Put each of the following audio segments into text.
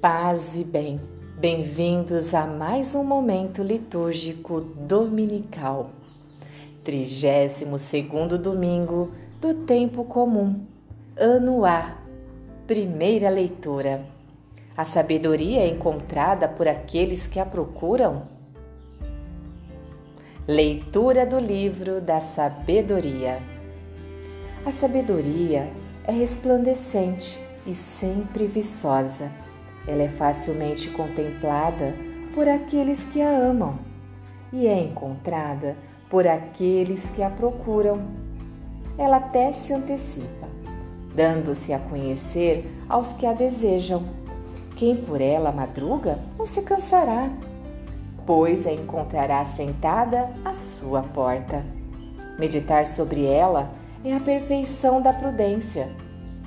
Paz e bem, bem-vindos a mais um momento litúrgico dominical. 32 domingo do tempo comum, ano A, primeira leitura. A sabedoria é encontrada por aqueles que a procuram? Leitura do livro da sabedoria. A sabedoria é resplandecente e sempre viçosa. Ela é facilmente contemplada por aqueles que a amam e é encontrada por aqueles que a procuram. Ela até se antecipa, dando-se a conhecer aos que a desejam. Quem por ela madruga não se cansará, pois a encontrará sentada à sua porta. Meditar sobre ela é a perfeição da prudência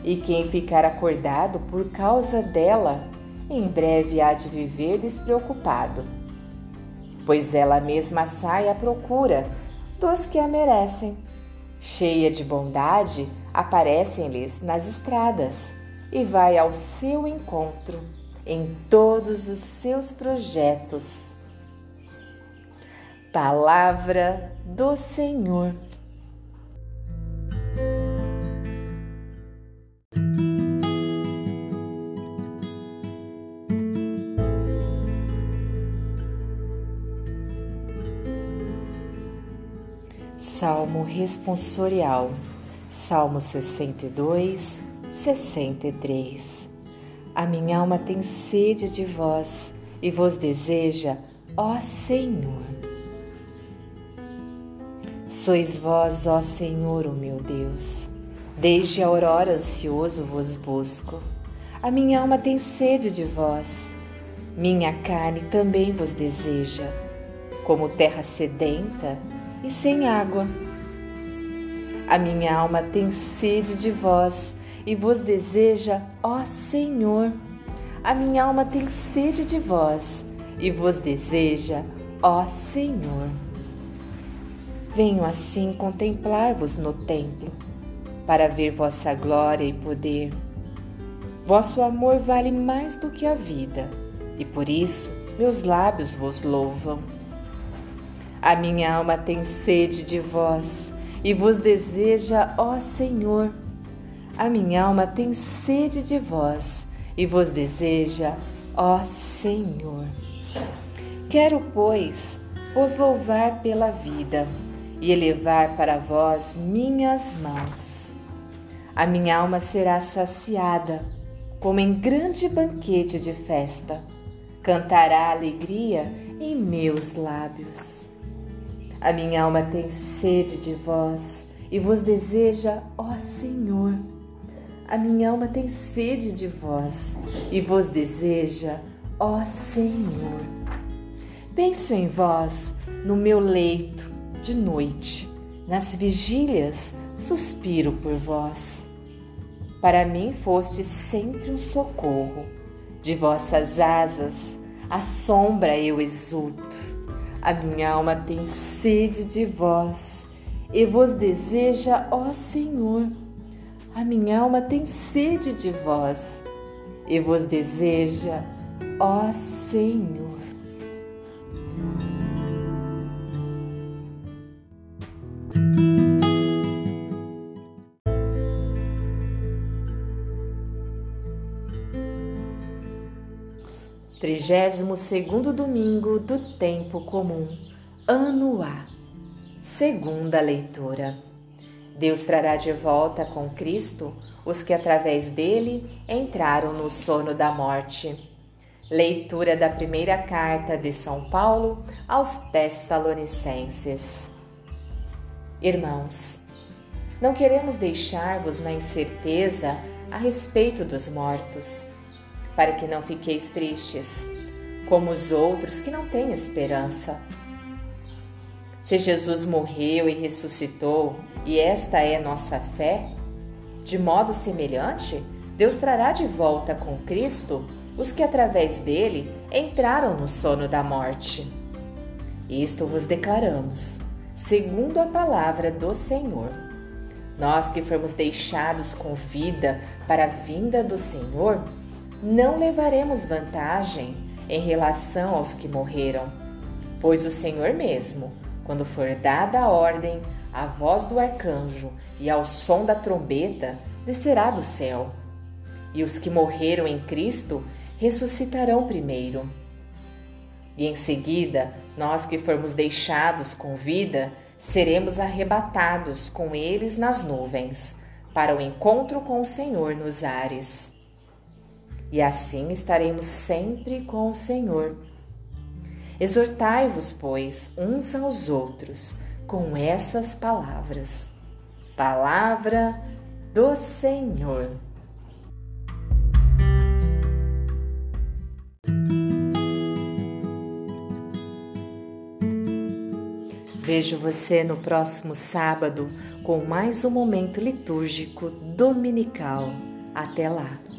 e quem ficar acordado por causa dela, em breve há de viver despreocupado, pois ela mesma sai à procura dos que a merecem. Cheia de bondade, aparecem-lhes nas estradas e vai ao seu encontro em todos os seus projetos. Palavra do Senhor. Salmo responsorial, Salmo 62, 63. A minha alma tem sede de vós e vos deseja, ó Senhor. Sois vós, ó Senhor, o meu Deus. Desde a aurora ansioso vos busco. A minha alma tem sede de vós. Minha carne também vos deseja. Como terra sedenta, e sem água. A minha alma tem sede de vós e vos deseja, ó Senhor. A minha alma tem sede de vós e vos deseja, ó Senhor. Venho assim contemplar-vos no templo, para ver vossa glória e poder. Vosso amor vale mais do que a vida, e por isso meus lábios vos louvam. A minha alma tem sede de vós e vos deseja, ó Senhor. A minha alma tem sede de vós e vos deseja, ó Senhor. Quero, pois, vos louvar pela vida e elevar para vós minhas mãos. A minha alma será saciada, como em grande banquete de festa. Cantará alegria em meus lábios. A minha alma tem sede de vós e vos deseja, ó Senhor. A minha alma tem sede de vós e vos deseja, ó Senhor. Penso em vós no meu leito de noite, nas vigílias suspiro por vós. Para mim foste sempre um socorro, de vossas asas a sombra eu exulto. A minha alma tem sede de vós e vos deseja, ó Senhor. A minha alma tem sede de vós e vos deseja, ó Senhor. 32º domingo do tempo comum, ano A. Segunda leitura. Deus trará de volta com Cristo os que através dele entraram no sono da morte. Leitura da primeira carta de São Paulo aos Tessalonicenses. Irmãos, não queremos deixar-vos na incerteza a respeito dos mortos para que não fiqueis tristes, como os outros que não têm esperança. Se Jesus morreu e ressuscitou, e esta é nossa fé, de modo semelhante, Deus trará de volta com Cristo os que através dele entraram no sono da morte. Isto vos declaramos, segundo a palavra do Senhor. Nós que fomos deixados com vida para a vinda do Senhor, não levaremos vantagem em relação aos que morreram, pois o Senhor mesmo, quando for dada a ordem, a voz do arcanjo e ao som da trombeta, descerá do céu. E os que morreram em Cristo ressuscitarão primeiro. E em seguida, nós que formos deixados com vida, seremos arrebatados com eles nas nuvens, para o encontro com o Senhor nos ares. E assim estaremos sempre com o Senhor. Exortai-vos, pois, uns aos outros com essas palavras. Palavra do Senhor. Vejo você no próximo sábado com mais um momento litúrgico dominical. Até lá!